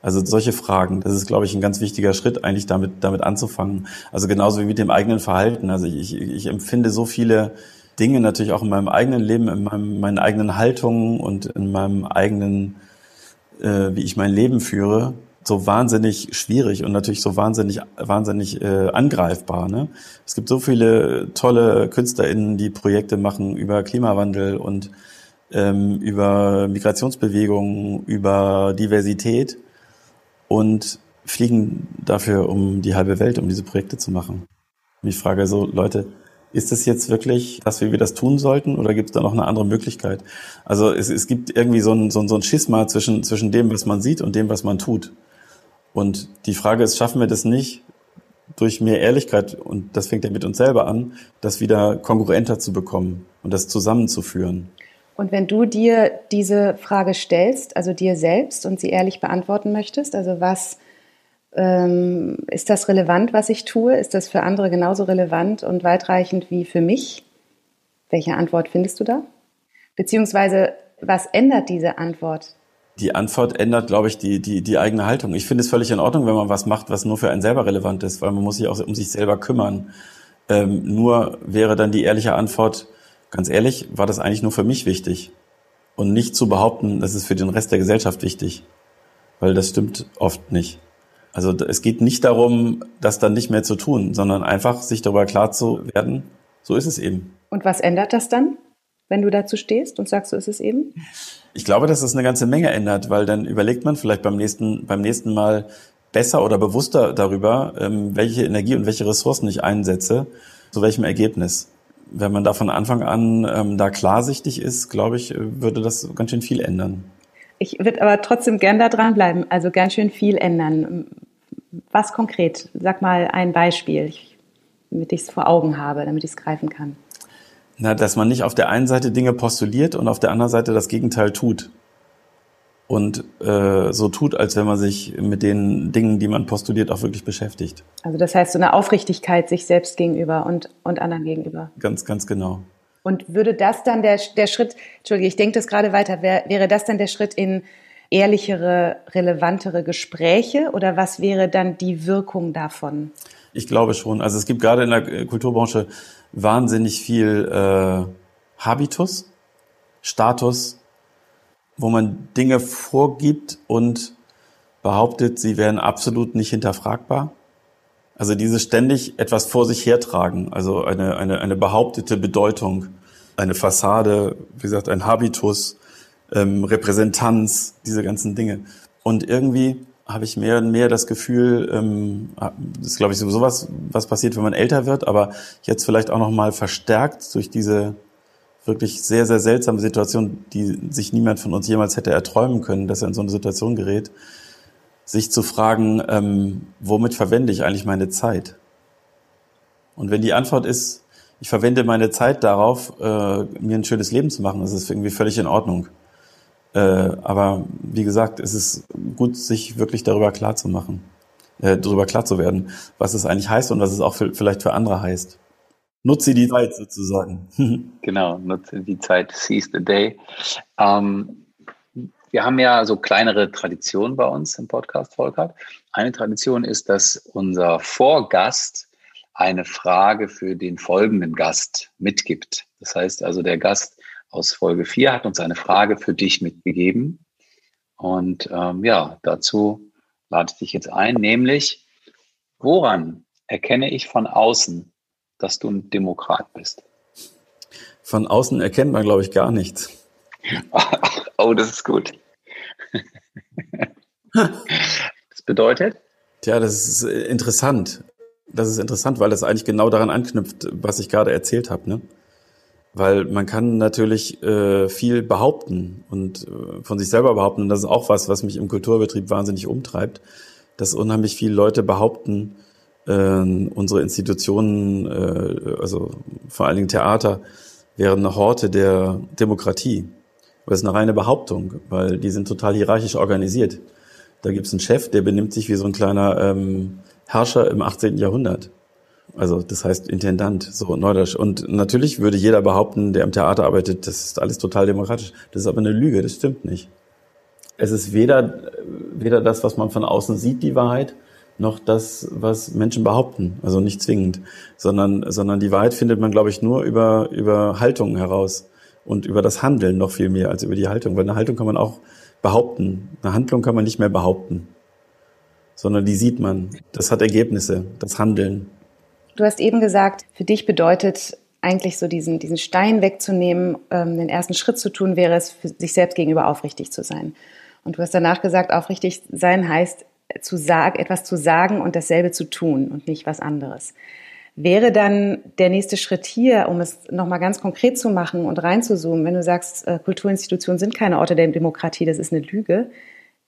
Also solche Fragen, das ist, glaube ich, ein ganz wichtiger Schritt, eigentlich damit, damit anzufangen. Also genauso wie mit dem eigenen Verhalten. Also ich, ich empfinde so viele Dinge natürlich auch in meinem eigenen Leben, in meinem, meinen eigenen Haltungen und in meinem eigenen, äh, wie ich mein Leben führe, so wahnsinnig schwierig und natürlich so wahnsinnig, wahnsinnig äh, angreifbar. Ne? Es gibt so viele tolle KünstlerInnen, die Projekte machen über Klimawandel und ähm, über Migrationsbewegungen, über Diversität und fliegen dafür um die halbe Welt, um diese Projekte zu machen. Und ich frage so, Leute, ist es jetzt wirklich, dass wir das tun sollten oder gibt es da noch eine andere Möglichkeit? Also es, es gibt irgendwie so ein, so, ein, so ein Schisma zwischen, zwischen dem, was man sieht und dem, was man tut. Und die Frage ist, schaffen wir das nicht durch mehr Ehrlichkeit, und das fängt ja mit uns selber an, das wieder kongruenter zu bekommen und das zusammenzuführen? Und wenn du dir diese Frage stellst, also dir selbst und sie ehrlich beantworten möchtest, also was ähm, ist das relevant, was ich tue? Ist das für andere genauso relevant und weitreichend wie für mich? Welche Antwort findest du da? Beziehungsweise, was ändert diese Antwort? Die Antwort ändert, glaube ich, die, die, die eigene Haltung. Ich finde es völlig in Ordnung, wenn man was macht, was nur für einen selber relevant ist, weil man muss sich auch um sich selber kümmern. Ähm, nur wäre dann die ehrliche Antwort, ganz ehrlich, war das eigentlich nur für mich wichtig. Und nicht zu behaupten, das ist für den Rest der Gesellschaft wichtig. Weil das stimmt oft nicht. Also es geht nicht darum, das dann nicht mehr zu tun, sondern einfach sich darüber klar zu werden, so ist es eben. Und was ändert das dann, wenn du dazu stehst und sagst, so ist es eben? Ich glaube, dass das eine ganze Menge ändert, weil dann überlegt man vielleicht beim nächsten, beim nächsten Mal besser oder bewusster darüber, ähm, welche Energie und welche Ressourcen ich einsetze, zu welchem Ergebnis. Wenn man da von Anfang an ähm, da klarsichtig ist, glaube ich, würde das ganz schön viel ändern. Ich würde aber trotzdem gern da dranbleiben, also ganz schön viel ändern. Was konkret? Sag mal ein Beispiel, damit ich es vor Augen habe, damit ich es greifen kann. Na, dass man nicht auf der einen Seite Dinge postuliert und auf der anderen Seite das Gegenteil tut. Und äh, so tut, als wenn man sich mit den Dingen, die man postuliert, auch wirklich beschäftigt. Also das heißt so eine Aufrichtigkeit sich selbst gegenüber und, und anderen gegenüber. Ganz, ganz genau. Und würde das dann der, der Schritt, Entschuldige, ich denke das gerade weiter, wär, wäre das dann der Schritt in ehrlichere, relevantere Gespräche oder was wäre dann die Wirkung davon? Ich glaube schon. Also es gibt gerade in der Kulturbranche wahnsinnig viel äh, Habitus, Status, wo man Dinge vorgibt und behauptet, sie wären absolut nicht hinterfragbar. Also dieses ständig etwas vor sich hertragen, also eine, eine, eine behauptete Bedeutung, eine Fassade, wie gesagt, ein Habitus, ähm, Repräsentanz, diese ganzen Dinge. Und irgendwie habe ich mehr und mehr das Gefühl, ähm, das ist glaube ich sowieso was, was passiert, wenn man älter wird, aber jetzt vielleicht auch noch mal verstärkt durch diese wirklich sehr, sehr seltsame Situation, die sich niemand von uns jemals hätte erträumen können, dass er in so eine Situation gerät, sich zu fragen, ähm, womit verwende ich eigentlich meine Zeit? Und wenn die Antwort ist, ich verwende meine Zeit darauf, äh, mir ein schönes Leben zu machen, das ist irgendwie völlig in Ordnung. Äh, aber wie gesagt, es ist gut, sich wirklich darüber klar zu machen, äh, darüber klar zu werden, was es eigentlich heißt und was es auch für, vielleicht für andere heißt. Nutze die Zeit sozusagen. genau, nutze die Zeit, seize the day. Ähm, wir haben ja so kleinere Traditionen bei uns im Podcast, Volkert. Eine Tradition ist, dass unser Vorgast eine Frage für den folgenden Gast mitgibt. Das heißt also, der Gast aus Folge 4 hat uns eine Frage für dich mitgegeben. Und ähm, ja, dazu lade ich dich jetzt ein, nämlich, woran erkenne ich von außen, dass du ein Demokrat bist? Von außen erkennt man, glaube ich, gar nichts. oh, das ist gut. das bedeutet? Tja, das ist interessant. Das ist interessant, weil das eigentlich genau daran anknüpft, was ich gerade erzählt habe. Ne? Weil man kann natürlich äh, viel behaupten und äh, von sich selber behaupten. Und das ist auch was, was mich im Kulturbetrieb wahnsinnig umtreibt, dass unheimlich viele Leute behaupten, äh, unsere Institutionen, äh, also vor allen Dingen Theater, wären eine Horte der Demokratie. Aber das ist eine reine Behauptung, weil die sind total hierarchisch organisiert. Da gibt es einen Chef, der benimmt sich wie so ein kleiner ähm, Herrscher im 18. Jahrhundert. Also das heißt Intendant, so Neudeutsch. Und natürlich würde jeder behaupten, der im Theater arbeitet, das ist alles total demokratisch. Das ist aber eine Lüge, das stimmt nicht. Es ist weder, weder das, was man von außen sieht, die Wahrheit, noch das, was Menschen behaupten. Also nicht zwingend, sondern, sondern die Wahrheit findet man, glaube ich, nur über, über Haltungen heraus und über das Handeln noch viel mehr als über die Haltung. Weil eine Haltung kann man auch behaupten. Eine Handlung kann man nicht mehr behaupten, sondern die sieht man. Das hat Ergebnisse, das Handeln. Du hast eben gesagt, für dich bedeutet eigentlich so diesen, diesen Stein wegzunehmen, ähm, den ersten Schritt zu tun, wäre es, für sich selbst gegenüber aufrichtig zu sein. Und du hast danach gesagt, aufrichtig sein heißt, zu sagen, etwas zu sagen und dasselbe zu tun und nicht was anderes. Wäre dann der nächste Schritt hier, um es nochmal ganz konkret zu machen und reinzuzoomen, wenn du sagst, äh, Kulturinstitutionen sind keine Orte der Demokratie, das ist eine Lüge,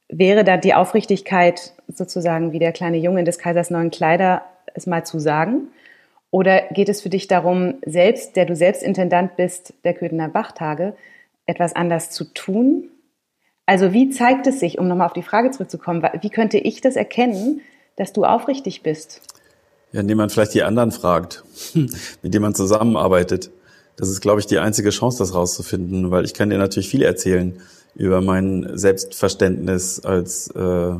wäre da die Aufrichtigkeit sozusagen wie der kleine Junge in des Kaisers neuen Kleider es mal zu sagen oder geht es für dich darum, selbst, der du selbst Intendant bist der Köthener Bachtage, etwas anders zu tun? Also wie zeigt es sich, um nochmal auf die Frage zurückzukommen, wie könnte ich das erkennen, dass du aufrichtig bist? Ja, indem man vielleicht die anderen fragt, mit denen man zusammenarbeitet. Das ist, glaube ich, die einzige Chance, das rauszufinden, weil ich kann dir natürlich viel erzählen über mein Selbstverständnis als äh,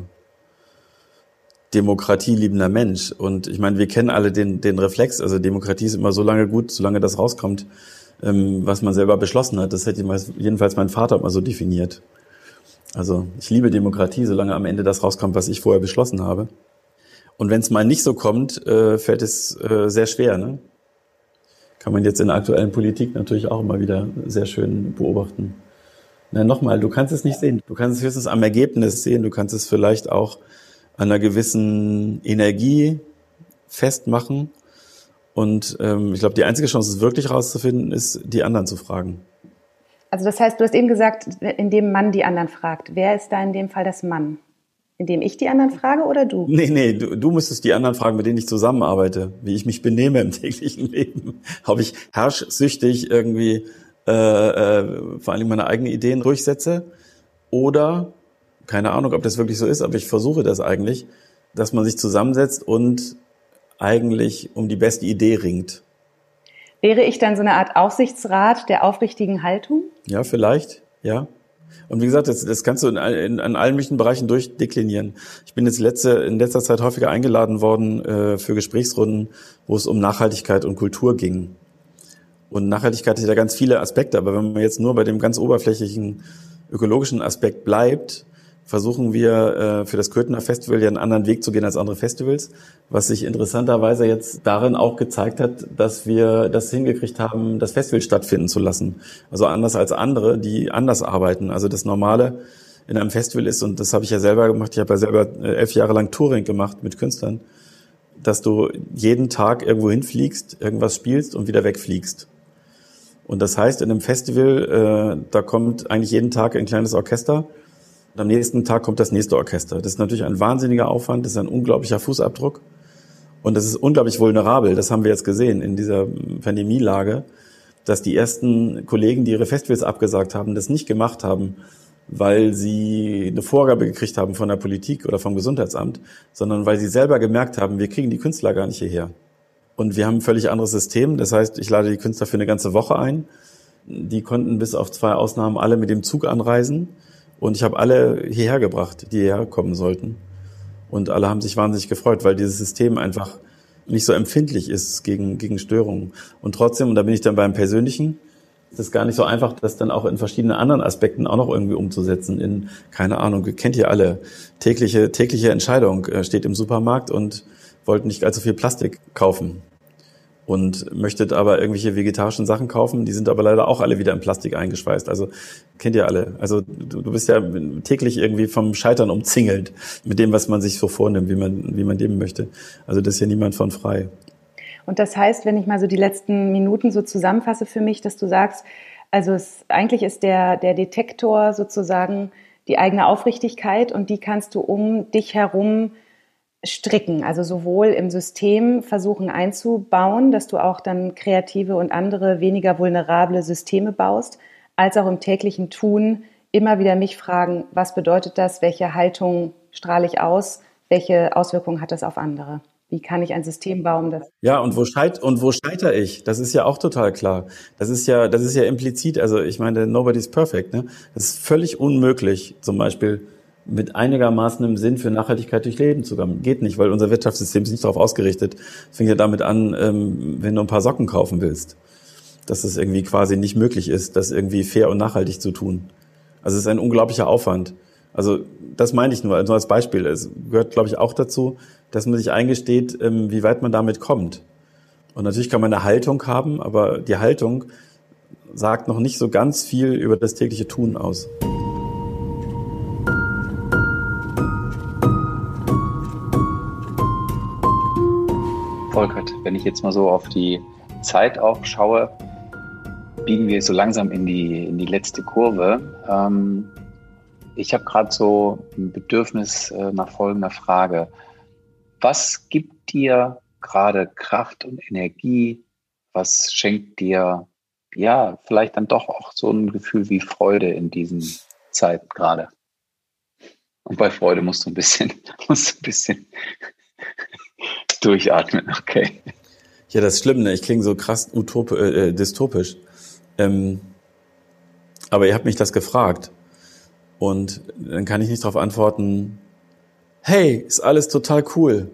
demokratieliebender Mensch. Und ich meine, wir kennen alle den, den Reflex, also Demokratie ist immer so lange gut, solange das rauskommt, ähm, was man selber beschlossen hat. Das hätte jedenfalls mein Vater immer so definiert. Also ich liebe Demokratie, solange am Ende das rauskommt, was ich vorher beschlossen habe. Und wenn es mal nicht so kommt, äh, fällt es äh, sehr schwer. Ne? Kann man jetzt in der aktuellen Politik natürlich auch immer wieder sehr schön beobachten. Na, nochmal, du kannst es nicht sehen. Du kannst es höchstens am Ergebnis sehen. Du kannst es vielleicht auch an einer gewissen Energie festmachen. Und ähm, ich glaube, die einzige Chance, es wirklich rauszufinden, ist, die anderen zu fragen. Also das heißt, du hast eben gesagt, indem man die anderen fragt. Wer ist da in dem Fall das Mann? Indem ich die anderen frage oder du? Nee, nee, du, du müsstest die anderen fragen, mit denen ich zusammenarbeite, wie ich mich benehme im täglichen Leben. Ob ich herrschsüchtig irgendwie äh, äh, vor allem meine eigenen Ideen durchsetze oder, keine Ahnung, ob das wirklich so ist, aber ich versuche das eigentlich, dass man sich zusammensetzt und eigentlich um die beste Idee ringt. Wäre ich dann so eine Art Aufsichtsrat der aufrichtigen Haltung? Ja, vielleicht, ja. Und wie gesagt, das, das kannst du in, in, in allen möglichen Bereichen durchdeklinieren. Ich bin jetzt letzte, in letzter Zeit häufiger eingeladen worden äh, für Gesprächsrunden, wo es um Nachhaltigkeit und Kultur ging. Und Nachhaltigkeit hat ja ganz viele Aspekte, aber wenn man jetzt nur bei dem ganz oberflächlichen ökologischen Aspekt bleibt, versuchen wir äh, für das Köthener Festival ja einen anderen Weg zu gehen als andere Festivals, was sich interessanterweise jetzt darin auch gezeigt hat, dass wir das hingekriegt haben, das Festival stattfinden zu lassen. Also anders als andere, die anders arbeiten. Also das Normale in einem Festival ist, und das habe ich ja selber gemacht, ich habe ja selber äh, elf Jahre lang Touring gemacht mit Künstlern, dass du jeden Tag irgendwo hinfliegst, irgendwas spielst und wieder wegfliegst. Und das heißt, in einem Festival, äh, da kommt eigentlich jeden Tag ein kleines Orchester und am nächsten Tag kommt das nächste Orchester. Das ist natürlich ein wahnsinniger Aufwand, das ist ein unglaublicher Fußabdruck. Und das ist unglaublich vulnerabel. Das haben wir jetzt gesehen in dieser Pandemielage, dass die ersten Kollegen, die ihre Festivals abgesagt haben, das nicht gemacht haben, weil sie eine Vorgabe gekriegt haben von der Politik oder vom Gesundheitsamt, sondern weil sie selber gemerkt haben, wir kriegen die Künstler gar nicht hierher. Und wir haben ein völlig anderes System. Das heißt, ich lade die Künstler für eine ganze Woche ein. Die konnten bis auf zwei Ausnahmen alle mit dem Zug anreisen. Und ich habe alle hierher gebracht, die hierher kommen sollten. Und alle haben sich wahnsinnig gefreut, weil dieses System einfach nicht so empfindlich ist gegen, gegen Störungen. Und trotzdem, und da bin ich dann beim Persönlichen, ist es gar nicht so einfach, das dann auch in verschiedenen anderen Aspekten auch noch irgendwie umzusetzen. In, keine Ahnung, kennt ihr alle, tägliche, tägliche Entscheidung äh, steht im Supermarkt und wollt nicht allzu viel Plastik kaufen und möchtet aber irgendwelche vegetarischen Sachen kaufen, die sind aber leider auch alle wieder in Plastik eingeschweißt. Also kennt ihr alle. Also du, du bist ja täglich irgendwie vom Scheitern umzingelt mit dem, was man sich so vornimmt, wie man, wie man leben möchte. Also das ist ja niemand von frei. Und das heißt, wenn ich mal so die letzten Minuten so zusammenfasse für mich, dass du sagst, also es, eigentlich ist der, der Detektor sozusagen die eigene Aufrichtigkeit und die kannst du um dich herum stricken, also sowohl im System versuchen einzubauen, dass du auch dann kreative und andere weniger vulnerable Systeme baust, als auch im täglichen Tun immer wieder mich fragen, was bedeutet das, welche Haltung strahle ich aus, welche Auswirkungen hat das auf andere? Wie kann ich ein System bauen, das Ja, und wo scheit und wo scheitere ich? Das ist ja auch total klar. Das ist ja, das ist ja implizit. Also ich meine, nobody's perfect. Ne? Das ist völlig unmöglich, zum Beispiel mit einigermaßen im Sinn für Nachhaltigkeit durch Leben zu kommen. Geht nicht, weil unser Wirtschaftssystem ist nicht darauf ausgerichtet. Es fängt ja damit an, ähm, wenn du ein paar Socken kaufen willst, dass es irgendwie quasi nicht möglich ist, das irgendwie fair und nachhaltig zu tun. Also es ist ein unglaublicher Aufwand. Also das meine ich nur also als Beispiel. Es gehört, glaube ich, auch dazu, dass man sich eingesteht, ähm, wie weit man damit kommt. Und natürlich kann man eine Haltung haben, aber die Haltung sagt noch nicht so ganz viel über das tägliche Tun aus. Volkert, wenn ich jetzt mal so auf die Zeit auch schaue, biegen wir so langsam in die, in die letzte Kurve. Ähm, ich habe gerade so ein Bedürfnis äh, nach folgender Frage. Was gibt dir gerade Kraft und Energie? Was schenkt dir, ja, vielleicht dann doch auch so ein Gefühl wie Freude in diesen Zeiten gerade? Und bei Freude musst du ein bisschen, musst du ein bisschen Durchatmen, okay. Ja, das ist schlimm, ne? Ich klinge so krass utop äh, äh, dystopisch. Ähm, aber ihr habt mich das gefragt. Und dann kann ich nicht darauf antworten, hey, ist alles total cool.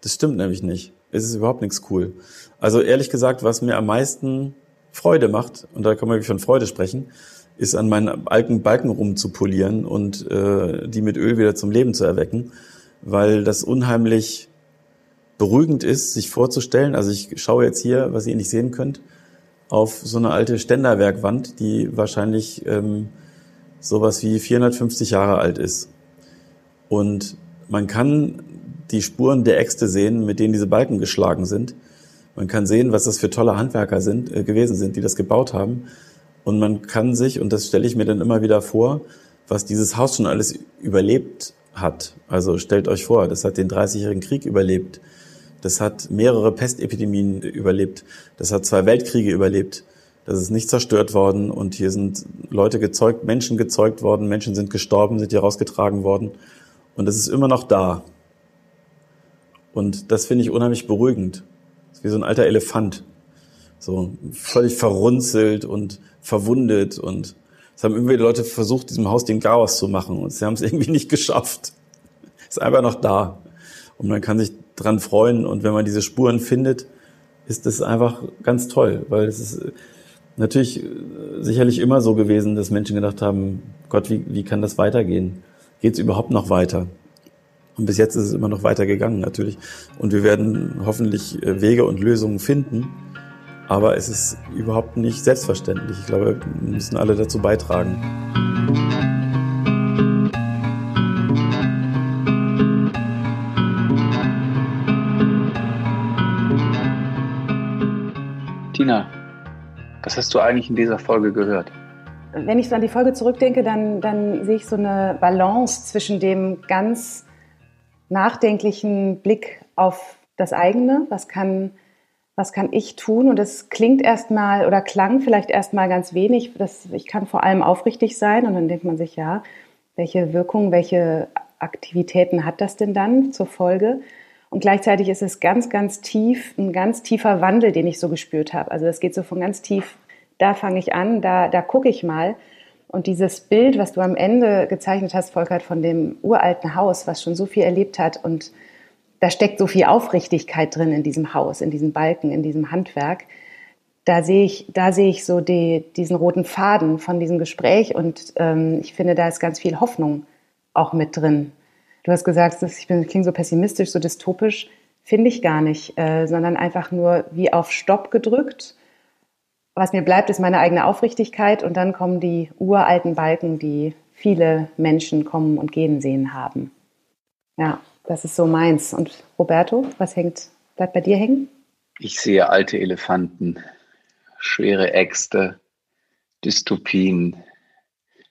Das stimmt nämlich nicht. Es ist überhaupt nichts cool. Also ehrlich gesagt, was mir am meisten Freude macht, und da kann man wirklich von Freude sprechen, ist an meinen alten Balken rumzupolieren und äh, die mit Öl wieder zum Leben zu erwecken, weil das unheimlich beruhigend ist, sich vorzustellen. Also ich schaue jetzt hier, was ihr nicht sehen könnt, auf so eine alte Ständerwerkwand, die wahrscheinlich ähm, sowas wie 450 Jahre alt ist. Und man kann die Spuren der Äxte sehen, mit denen diese Balken geschlagen sind. Man kann sehen, was das für tolle Handwerker sind, äh, gewesen sind, die das gebaut haben. Und man kann sich, und das stelle ich mir dann immer wieder vor, was dieses Haus schon alles überlebt hat. Also stellt euch vor, das hat den 30-jährigen Krieg überlebt. Das hat mehrere Pestepidemien überlebt. Das hat zwei Weltkriege überlebt. Das ist nicht zerstört worden und hier sind Leute gezeugt, Menschen gezeugt worden, Menschen sind gestorben, sind hier rausgetragen worden und es ist immer noch da. Und das finde ich unheimlich beruhigend. Das ist wie so ein alter Elefant. So völlig verrunzelt und verwundet und es haben irgendwie Leute versucht, diesem Haus den Chaos zu machen und sie haben es irgendwie nicht geschafft. Es ist einfach noch da. Und man kann sich dran freuen und wenn man diese Spuren findet, ist das einfach ganz toll, weil es ist natürlich äh, sicherlich immer so gewesen, dass Menschen gedacht haben, Gott, wie, wie kann das weitergehen? Geht es überhaupt noch weiter? Und bis jetzt ist es immer noch weiter gegangen natürlich. Und wir werden hoffentlich äh, Wege und Lösungen finden. Aber es ist überhaupt nicht selbstverständlich. Ich glaube, wir müssen alle dazu beitragen. Was hast du eigentlich in dieser Folge gehört? Wenn ich so an die Folge zurückdenke, dann, dann sehe ich so eine Balance zwischen dem ganz nachdenklichen Blick auf das eigene, was kann, was kann ich tun? Und das klingt erstmal oder klang vielleicht erstmal ganz wenig. Das, ich kann vor allem aufrichtig sein und dann denkt man sich, ja, welche Wirkung, welche Aktivitäten hat das denn dann zur Folge? Und gleichzeitig ist es ganz, ganz tief, ein ganz tiefer Wandel, den ich so gespürt habe. Also das geht so von ganz tief, da fange ich an, da, da gucke ich mal. Und dieses Bild, was du am Ende gezeichnet hast, Volkert, von dem uralten Haus, was schon so viel erlebt hat und da steckt so viel Aufrichtigkeit drin in diesem Haus, in diesem Balken, in diesem Handwerk. Da sehe ich, da sehe ich so die, diesen roten Faden von diesem Gespräch und ähm, ich finde, da ist ganz viel Hoffnung auch mit drin. Du hast gesagt, ich bin, klinge so pessimistisch, so dystopisch. Finde ich gar nicht, äh, sondern einfach nur wie auf Stopp gedrückt. Was mir bleibt, ist meine eigene Aufrichtigkeit und dann kommen die uralten Balken, die viele Menschen kommen und gehen sehen haben. Ja, das ist so meins. Und Roberto, was hängt, bleibt bei dir hängen? Ich sehe alte Elefanten, schwere Äxte, Dystopien,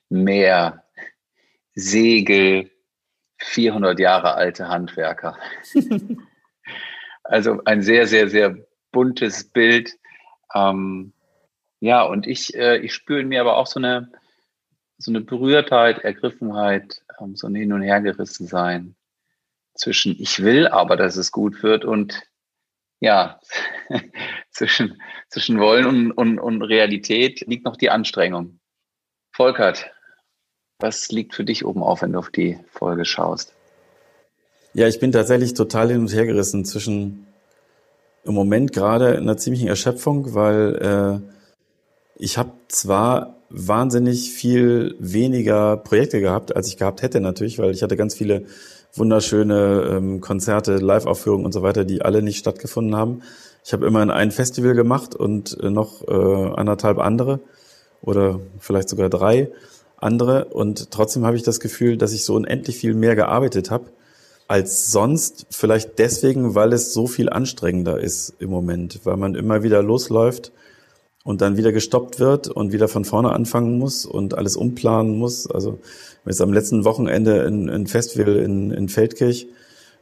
Meer, Segel, 400 Jahre alte Handwerker. also ein sehr, sehr, sehr buntes Bild. Ähm, ja, und ich, äh, ich spüre in mir aber auch so eine, so eine Berührtheit, Ergriffenheit, ähm, so ein Hin- und Hergerissen sein zwischen ich will aber, dass es gut wird und ja, zwischen, zwischen Wollen und, und, und Realität liegt noch die Anstrengung. Volkert, was liegt für dich oben auf, wenn du auf die Folge schaust? Ja, ich bin tatsächlich total hin und her gerissen zwischen im Moment gerade einer ziemlichen Erschöpfung, weil äh, ich habe zwar wahnsinnig viel weniger Projekte gehabt, als ich gehabt hätte natürlich, weil ich hatte ganz viele wunderschöne ähm, Konzerte, Live-Aufführungen und so weiter, die alle nicht stattgefunden haben. Ich habe immerhin ein Festival gemacht und äh, noch äh, anderthalb andere oder vielleicht sogar drei andere. Und trotzdem habe ich das Gefühl, dass ich so unendlich viel mehr gearbeitet habe als sonst. Vielleicht deswegen, weil es so viel anstrengender ist im Moment, weil man immer wieder losläuft und dann wieder gestoppt wird und wieder von vorne anfangen muss und alles umplanen muss. Also jetzt am letzten Wochenende ein, ein Festival in, in Feldkirch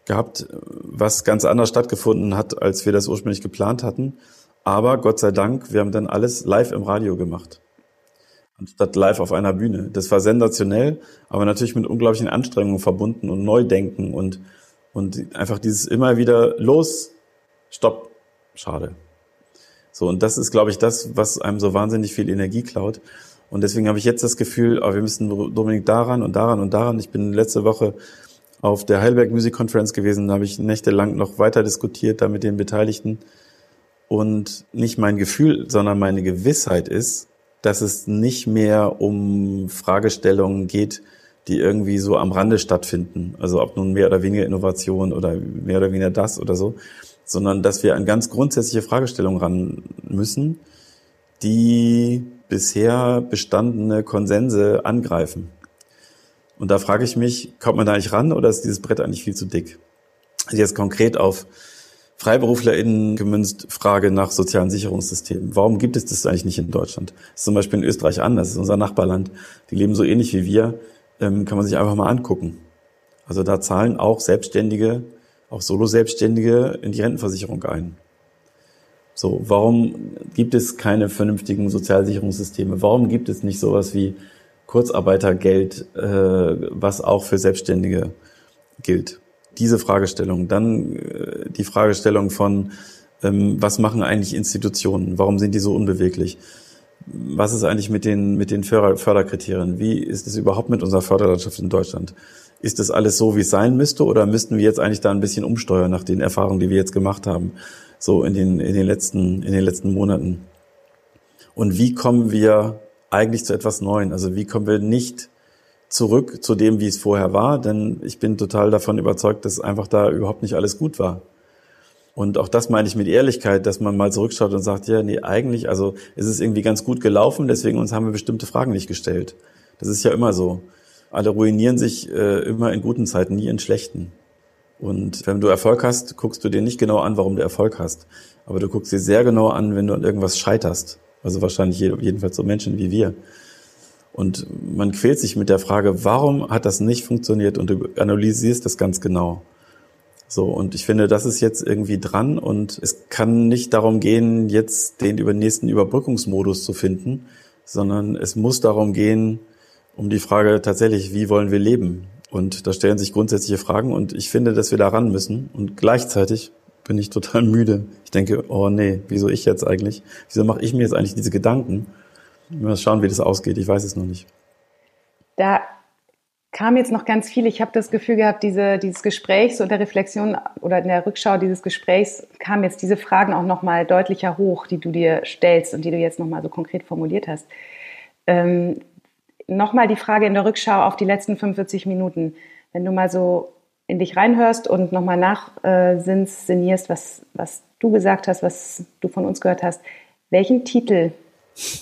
gehabt, was ganz anders stattgefunden hat, als wir das ursprünglich geplant hatten. Aber Gott sei Dank, wir haben dann alles live im Radio gemacht anstatt live auf einer Bühne. Das war sensationell, aber natürlich mit unglaublichen Anstrengungen verbunden und Neudenken und, und einfach dieses immer wieder los, stopp, schade. So, und das ist, glaube ich, das, was einem so wahnsinnig viel Energie klaut. Und deswegen habe ich jetzt das Gefühl, oh, wir müssen unbedingt daran und daran und daran. Ich bin letzte Woche auf der Heidelberg Music Conference gewesen, da habe ich nächtelang noch weiter diskutiert, da mit den Beteiligten. Und nicht mein Gefühl, sondern meine Gewissheit ist, dass es nicht mehr um Fragestellungen geht, die irgendwie so am Rande stattfinden. Also ob nun mehr oder weniger Innovation oder mehr oder weniger das oder so, sondern dass wir an ganz grundsätzliche Fragestellungen ran müssen, die bisher bestandene Konsense angreifen. Und da frage ich mich, kommt man da eigentlich ran oder ist dieses Brett eigentlich viel zu dick? Also jetzt konkret auf FreiberuflerInnen gemünzt Frage nach sozialen Sicherungssystemen. Warum gibt es das eigentlich nicht in Deutschland? Das ist zum Beispiel in Österreich anders, das ist unser Nachbarland. Die leben so ähnlich wie wir, ähm, kann man sich einfach mal angucken. Also da zahlen auch Selbstständige, auch Solo-Selbstständige in die Rentenversicherung ein. So, warum gibt es keine vernünftigen Sozialsicherungssysteme? Warum gibt es nicht sowas wie Kurzarbeitergeld, äh, was auch für Selbstständige gilt? Diese Fragestellung. Dann äh, die Fragestellung von, ähm, was machen eigentlich Institutionen? Warum sind die so unbeweglich? Was ist eigentlich mit den, mit den Förder Förderkriterien? Wie ist es überhaupt mit unserer Förderlandschaft in Deutschland? Ist das alles so, wie es sein müsste, oder müssten wir jetzt eigentlich da ein bisschen umsteuern nach den Erfahrungen, die wir jetzt gemacht haben? so in den, in den letzten, in den letzten Monaten. Und wie kommen wir eigentlich zu etwas Neuem? Also wie kommen wir nicht zurück zu dem, wie es vorher war? Denn ich bin total davon überzeugt, dass einfach da überhaupt nicht alles gut war. Und auch das meine ich mit Ehrlichkeit, dass man mal zurückschaut und sagt, ja, nee, eigentlich, also es ist irgendwie ganz gut gelaufen, deswegen uns haben wir bestimmte Fragen nicht gestellt. Das ist ja immer so. Alle ruinieren sich äh, immer in guten Zeiten, nie in schlechten. Und wenn du Erfolg hast, guckst du dir nicht genau an, warum du Erfolg hast. Aber du guckst dir sehr genau an, wenn du an irgendwas scheiterst. Also wahrscheinlich jedenfalls so Menschen wie wir. Und man quält sich mit der Frage, warum hat das nicht funktioniert? Und du analysierst das ganz genau. So, und ich finde, das ist jetzt irgendwie dran und es kann nicht darum gehen, jetzt den über nächsten Überbrückungsmodus zu finden, sondern es muss darum gehen, um die Frage tatsächlich, wie wollen wir leben? Und da stellen sich grundsätzliche Fragen und ich finde, dass wir da ran müssen. Und gleichzeitig bin ich total müde. Ich denke, oh nee, wieso ich jetzt eigentlich? Wieso mache ich mir jetzt eigentlich diese Gedanken? Mal schauen, wie das ausgeht. Ich weiß es noch nicht. Da kam jetzt noch ganz viel. Ich habe das Gefühl gehabt, diese, dieses Gesprächs und der Reflexion oder in der Rückschau dieses Gesprächs kamen jetzt diese Fragen auch noch mal deutlicher hoch, die du dir stellst und die du jetzt noch mal so konkret formuliert hast. Ähm, nochmal die Frage in der Rückschau auf die letzten 45 Minuten. Wenn du mal so in dich reinhörst und nochmal nachsinnierst, was, was du gesagt hast, was du von uns gehört hast, welchen Titel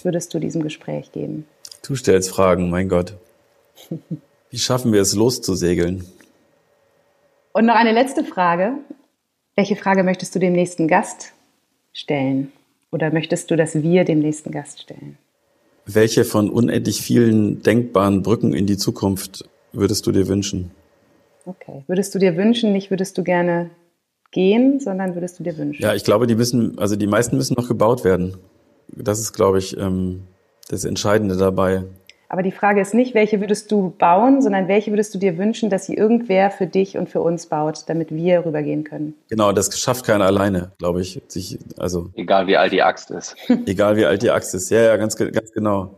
würdest du diesem Gespräch geben? Du stellst Fragen, mein Gott. Wie schaffen wir es, loszusegeln? Und noch eine letzte Frage. Welche Frage möchtest du dem nächsten Gast stellen? Oder möchtest du, dass wir dem nächsten Gast stellen? Welche von unendlich vielen denkbaren Brücken in die Zukunft würdest du dir wünschen? Okay. Würdest du dir wünschen, nicht würdest du gerne gehen, sondern würdest du dir wünschen? Ja, ich glaube, die müssen, also die meisten müssen noch gebaut werden. Das ist, glaube ich, ähm, das Entscheidende dabei. Aber die Frage ist nicht, welche würdest du bauen, sondern welche würdest du dir wünschen, dass sie irgendwer für dich und für uns baut, damit wir rübergehen können. Genau, das schafft keiner alleine, glaube ich. Sich, also egal wie alt die Axt ist. egal wie alt die Axt ist. Ja, ja, ganz, ganz genau.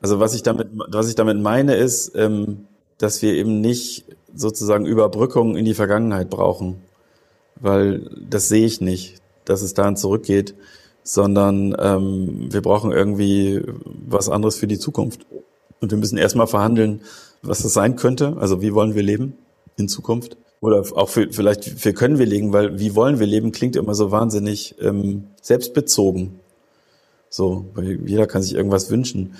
Also was ich damit, was ich damit meine, ist, ähm, dass wir eben nicht sozusagen Überbrückungen in die Vergangenheit brauchen, weil das sehe ich nicht, dass es dahin zurückgeht, sondern ähm, wir brauchen irgendwie was anderes für die Zukunft. Und wir müssen erstmal verhandeln, was das sein könnte. Also wie wollen wir leben in Zukunft? Oder auch für, vielleicht, für können wir leben, weil wie wollen wir leben klingt immer so wahnsinnig ähm, selbstbezogen. So, weil jeder kann sich irgendwas wünschen.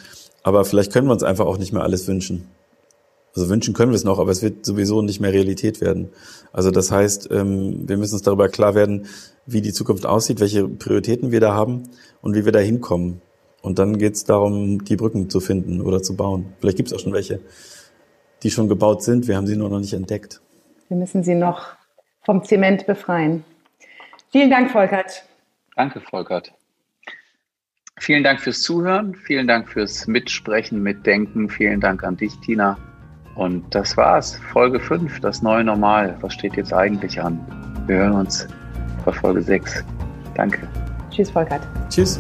Aber vielleicht können wir uns einfach auch nicht mehr alles wünschen. Also wünschen können wir es noch, aber es wird sowieso nicht mehr Realität werden. Also das heißt, ähm, wir müssen uns darüber klar werden, wie die Zukunft aussieht, welche Prioritäten wir da haben und wie wir da hinkommen. Und dann geht es darum, die Brücken zu finden oder zu bauen. Vielleicht gibt es auch schon welche, die schon gebaut sind. Wir haben sie nur noch nicht entdeckt. Wir müssen sie noch vom Zement befreien. Vielen Dank, Volkert. Danke, Volkert. Vielen Dank fürs Zuhören, vielen Dank fürs Mitsprechen, Mitdenken, vielen Dank an dich, Tina. Und das war's. Folge 5, das neue Normal. Was steht jetzt eigentlich an? Wir hören uns bei Folge 6. Danke. Tschüss, Volkert. Tschüss.